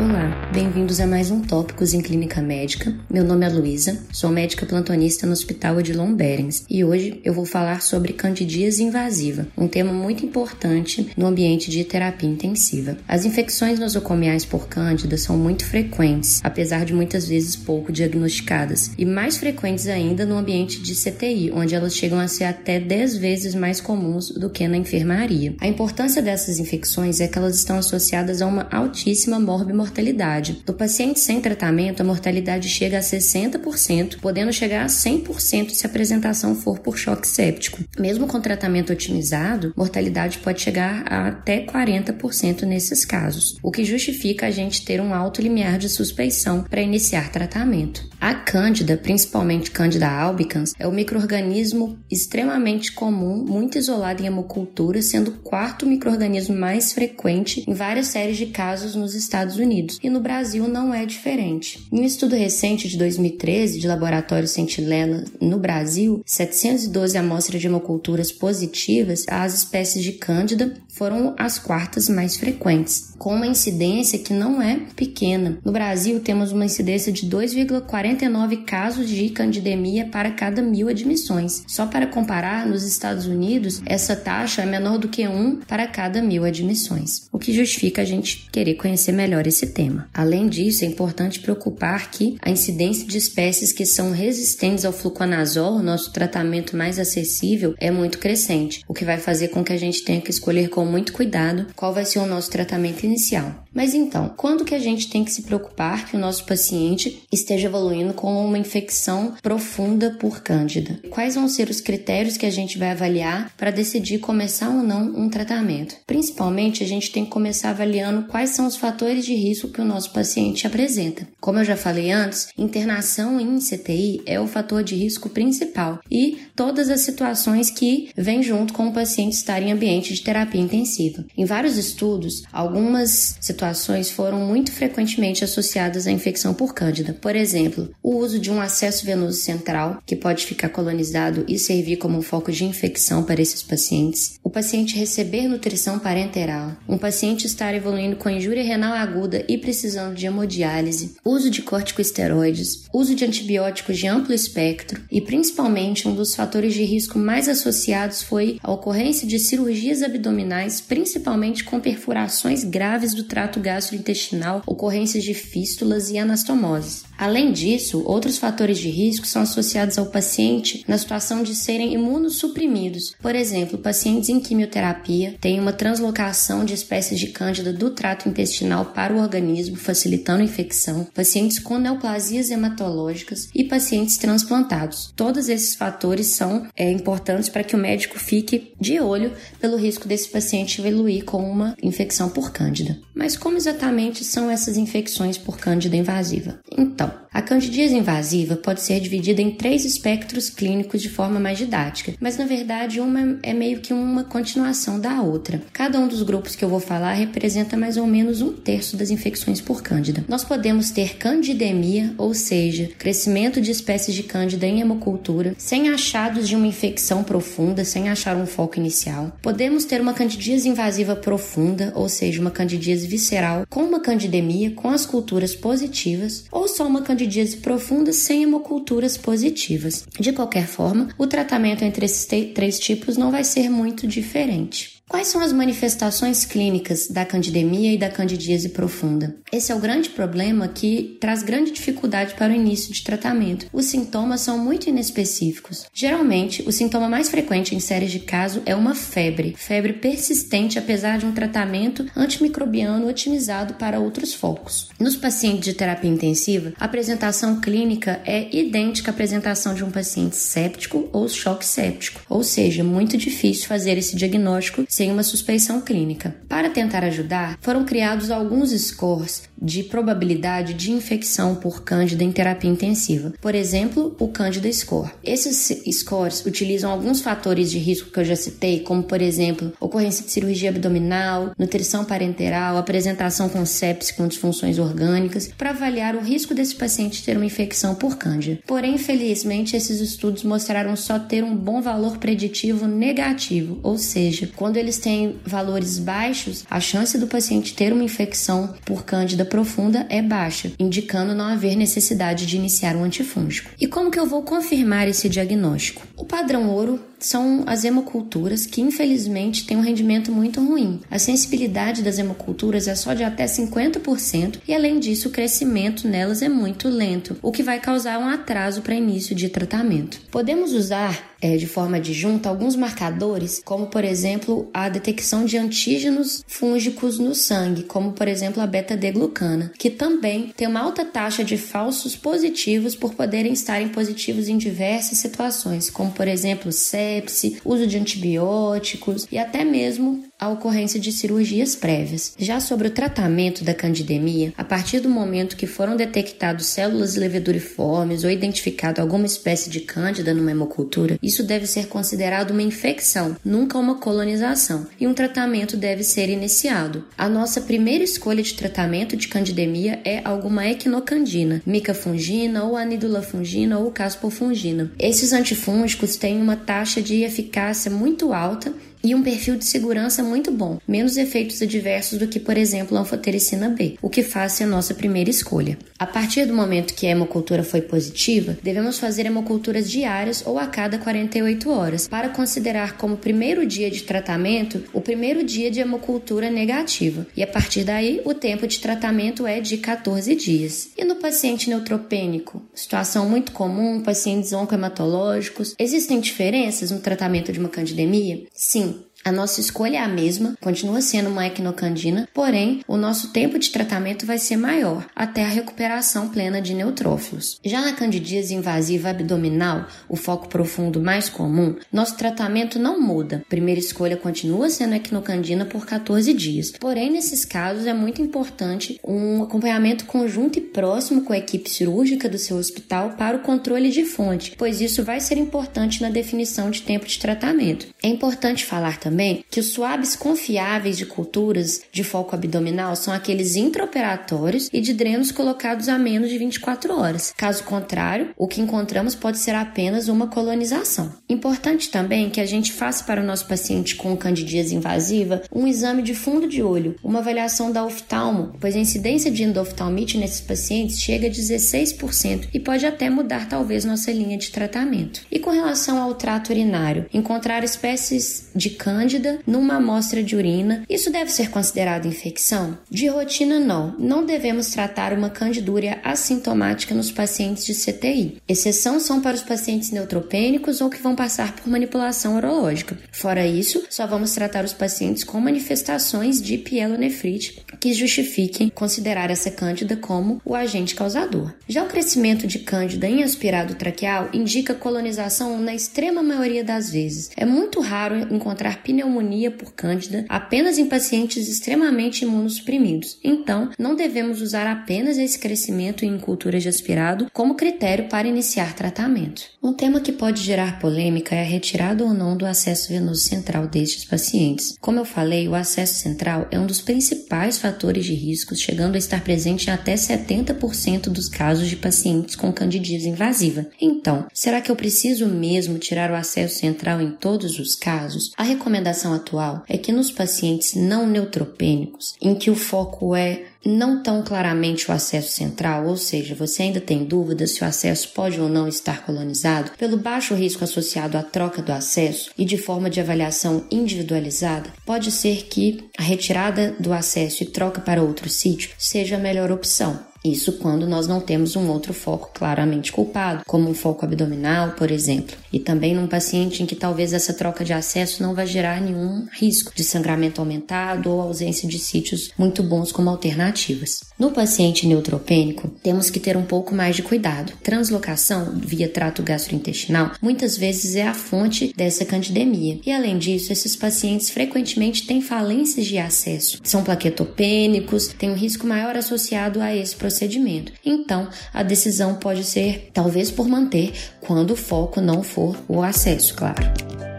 Olá, bem-vindos a mais um Tópicos em Clínica Médica. Meu nome é Luísa, sou médica plantonista no Hospital Edilon Berens e hoje eu vou falar sobre candidíase invasiva, um tema muito importante no ambiente de terapia intensiva. As infecções nosocomiais por cândida são muito frequentes, apesar de muitas vezes pouco diagnosticadas, e mais frequentes ainda no ambiente de CTI, onde elas chegam a ser até 10 vezes mais comuns do que na enfermaria. A importância dessas infecções é que elas estão associadas a uma altíssima morbimortalidade mortalidade. Do paciente sem tratamento, a mortalidade chega a 60%, podendo chegar a 100% se a apresentação for por choque séptico. Mesmo com tratamento otimizado, mortalidade pode chegar a até 40% nesses casos, o que justifica a gente ter um alto limiar de suspeição para iniciar tratamento. A Cândida, principalmente Cândida albicans, é um microorganismo extremamente comum, muito isolado em hemocultura, sendo o quarto microorganismo mais frequente em várias séries de casos nos Estados Unidos. Unidos, e no Brasil não é diferente. Em um estudo recente de 2013 de Laboratório Sentinela no Brasil, 712 amostras de hemoculturas positivas às espécies de Cândida foram as quartas mais frequentes, com uma incidência que não é pequena. No Brasil, temos uma incidência de 2,49 casos de candidemia para cada mil admissões. Só para comparar, nos Estados Unidos, essa taxa é menor do que um para cada mil admissões, o que justifica a gente querer conhecer melhor esse tema. Além disso, é importante preocupar que a incidência de espécies que são resistentes ao fluconazol, nosso tratamento mais acessível, é muito crescente, o que vai fazer com que a gente tenha que escolher com muito cuidado qual vai ser o nosso tratamento inicial. Mas então, quando que a gente tem que se preocupar que o nosso paciente esteja evoluindo com uma infecção profunda por cândida? Quais vão ser os critérios que a gente vai avaliar para decidir começar ou não um tratamento? Principalmente, a gente tem que começar avaliando quais são os fatores de risco que o nosso paciente apresenta. Como eu já falei antes, internação em CTI é o fator de risco principal e todas as situações que vêm junto com o paciente estar em ambiente de terapia intensiva. Em vários estudos, algumas situações foram muito frequentemente associadas à infecção por cândida. Por exemplo, o uso de um acesso venoso central, que pode ficar colonizado e servir como um foco de infecção para esses pacientes, o paciente receber nutrição parenteral, um paciente estar evoluindo com injúria renal aguda e precisando de hemodiálise, uso de corticosteroides, uso de antibióticos de amplo espectro e principalmente um dos fatores de risco mais associados foi a ocorrência de cirurgias abdominais, principalmente com perfurações graves do trato gastrointestinal, ocorrências de fístulas e anastomoses. Além disso, outros fatores de risco são associados ao paciente na situação de serem imunossuprimidos. Por exemplo, pacientes em quimioterapia têm uma translocação de espécies de cândida do trato intestinal para o organismo, facilitando a infecção, pacientes com neoplasias hematológicas e pacientes transplantados. Todos esses fatores são é, importantes para que o médico fique de olho pelo risco desse paciente evoluir com uma infecção por cândida. Mas como exatamente são essas infecções por cândida invasiva? Então, a candidíase invasiva pode ser dividida em três espectros clínicos de forma mais didática, mas na verdade uma é meio que uma continuação da outra. Cada um dos grupos que eu vou falar representa mais ou menos um terço das infecções por cândida. Nós podemos ter candidemia, ou seja, crescimento de espécies de cândida em hemocultura, sem achados de uma infecção profunda, sem achar um foco inicial. Podemos ter uma candidíase invasiva profunda, ou seja, uma candidíase visceral com uma candidemia com as culturas positivas, ou só uma candidíase profunda sem hemoculturas positivas. De qualquer forma, o tratamento entre esses três tipos não vai ser muito diferente. Quais são as manifestações clínicas da candidemia e da candidíase profunda? Esse é o grande problema que traz grande dificuldade para o início de tratamento. Os sintomas são muito inespecíficos. Geralmente, o sintoma mais frequente em séries de caso é uma febre, febre persistente apesar de um tratamento antimicrobiano otimizado para outros focos. Nos pacientes de terapia intensiva, a apresentação clínica é idêntica à apresentação de um paciente séptico ou choque séptico, ou seja, muito difícil fazer esse diagnóstico sem uma suspeição clínica. Para tentar ajudar, foram criados alguns scores de probabilidade de infecção por Cândida em terapia intensiva. Por exemplo, o Cândida Score. Esses scores utilizam alguns fatores de risco que eu já citei, como por exemplo, ocorrência de cirurgia abdominal, nutrição parenteral, apresentação com sepsis com disfunções orgânicas, para avaliar o risco desse paciente ter uma infecção por Cândida. Porém, infelizmente, esses estudos mostraram só ter um bom valor preditivo negativo, ou seja, quando eles eles têm valores baixos, a chance do paciente ter uma infecção por cândida profunda é baixa, indicando não haver necessidade de iniciar um antifúngico. E como que eu vou confirmar esse diagnóstico? O padrão ouro são as hemoculturas que infelizmente têm um rendimento muito ruim. A sensibilidade das hemoculturas é só de até 50% e além disso o crescimento nelas é muito lento, o que vai causar um atraso para início de tratamento. Podemos usar é, de forma adjunta alguns marcadores, como por exemplo a detecção de antígenos fúngicos no sangue, como por exemplo a beta-D-glucana, que também tem uma alta taxa de falsos positivos por poderem estarem positivos em diversas situações, como por exemplo sepse, uso de antibióticos e até mesmo a ocorrência de cirurgias prévias. Já sobre o tratamento da candidemia, a partir do momento que foram detectados células leveduriformes ou identificado alguma espécie de cândida numa hemocultura, isso deve ser considerado uma infecção, nunca uma colonização, e um tratamento deve ser iniciado. A nossa primeira escolha de tratamento de candidemia é alguma equinocandina, micafungina ou anidulafungina ou caspofungina. Esses antifúngicos têm uma taxa de eficácia muito alta e um perfil de segurança muito bom, menos efeitos adversos do que, por exemplo, a anfotericina B, o que faz ser a nossa primeira escolha. A partir do momento que a hemocultura foi positiva, devemos fazer hemoculturas diárias ou a cada 48 horas, para considerar como primeiro dia de tratamento o primeiro dia de hemocultura negativa, e a partir daí o tempo de tratamento é de 14 dias. E no paciente neutropênico, situação muito comum, pacientes oncohematológicos, existem diferenças no tratamento de uma candidemia? Sim, a nossa escolha é a mesma, continua sendo uma equinocandina, porém o nosso tempo de tratamento vai ser maior, até a recuperação plena de neutrófilos. Já na candidíase invasiva abdominal, o foco profundo mais comum, nosso tratamento não muda. Primeira escolha continua sendo equinocandina por 14 dias. Porém, nesses casos é muito importante um acompanhamento conjunto e próximo com a equipe cirúrgica do seu hospital para o controle de fonte, pois isso vai ser importante na definição de tempo de tratamento. É importante falar também também que os suaves confiáveis de culturas de foco abdominal são aqueles intraoperatórios e de drenos colocados a menos de 24 horas. Caso contrário, o que encontramos pode ser apenas uma colonização. Importante também que a gente faça para o nosso paciente com candidíase invasiva um exame de fundo de olho, uma avaliação da oftalmo, pois a incidência de endoftalmite nesses pacientes chega a 16% e pode até mudar talvez nossa linha de tratamento. E com relação ao trato urinário, encontrar espécies de câncer cândida numa amostra de urina. Isso deve ser considerado infecção? De rotina, não. Não devemos tratar uma candidúria assintomática nos pacientes de CTI. Exceção são para os pacientes neutropênicos ou que vão passar por manipulação urológica. Fora isso, só vamos tratar os pacientes com manifestações de pielonefrite que justifiquem considerar essa cândida como o agente causador. Já o crescimento de cândida em aspirado traqueal indica colonização na extrema maioria das vezes. É muito raro encontrar pneumonia por cândida apenas em pacientes extremamente imunossuprimidos. Então, não devemos usar apenas esse crescimento em culturas de aspirado como critério para iniciar tratamento. Um tema que pode gerar polêmica é a retirada ou não do acesso venoso central destes pacientes. Como eu falei, o acesso central é um dos principais fatores de risco, chegando a estar presente em até 70% dos casos de pacientes com candidíase invasiva. Então, será que eu preciso mesmo tirar o acesso central em todos os casos? A recomendação recomendação atual é que nos pacientes não neutropênicos, em que o foco é não tão claramente o acesso central, ou seja, você ainda tem dúvidas se o acesso pode ou não estar colonizado, pelo baixo risco associado à troca do acesso e de forma de avaliação individualizada, pode ser que a retirada do acesso e troca para outro sítio seja a melhor opção. Isso quando nós não temos um outro foco claramente culpado, como um foco abdominal, por exemplo. E também num paciente em que talvez essa troca de acesso não vai gerar nenhum risco de sangramento aumentado ou ausência de sítios muito bons como alternativas. No paciente neutropênico, temos que ter um pouco mais de cuidado. Translocação via trato gastrointestinal muitas vezes é a fonte dessa candidemia. E além disso, esses pacientes frequentemente têm falências de acesso. São plaquetopênicos, têm um risco maior associado a esse processo procedimento. Então, a decisão pode ser talvez por manter quando o foco não for o acesso, claro.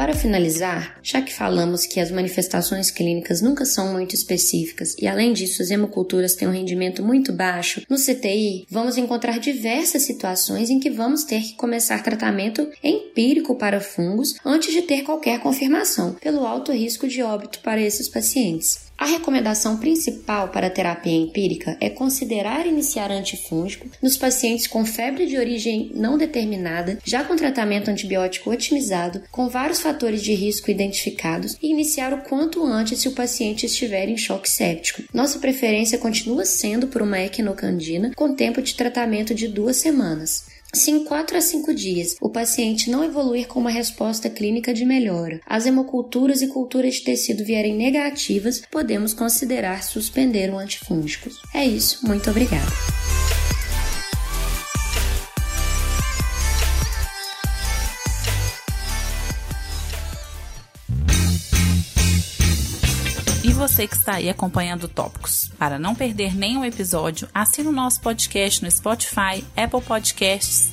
Para finalizar, já que falamos que as manifestações clínicas nunca são muito específicas e, além disso, as hemoculturas têm um rendimento muito baixo, no CTI vamos encontrar diversas situações em que vamos ter que começar tratamento empírico para fungos antes de ter qualquer confirmação, pelo alto risco de óbito para esses pacientes. A recomendação principal para a terapia empírica é considerar iniciar antifúngico nos pacientes com febre de origem não determinada, já com tratamento antibiótico otimizado, com vários fatores de risco identificados e iniciar o quanto antes se o paciente estiver em choque séptico. Nossa preferência continua sendo por uma equinocandina com tempo de tratamento de duas semanas. Se em 4 a 5 dias o paciente não evoluir com uma resposta clínica de melhora, as hemoculturas e culturas de tecido vierem negativas, podemos considerar suspender o antifúngico. É isso, muito obrigada. Você que está aí acompanhando Tópicos. Para não perder nenhum episódio, assine o nosso podcast no Spotify, Apple Podcasts,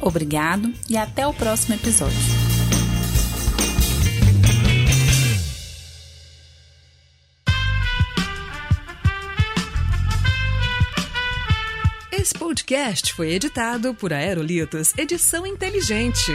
Obrigado e até o próximo episódio. Esse podcast foi editado por Aerolitos Edição Inteligente.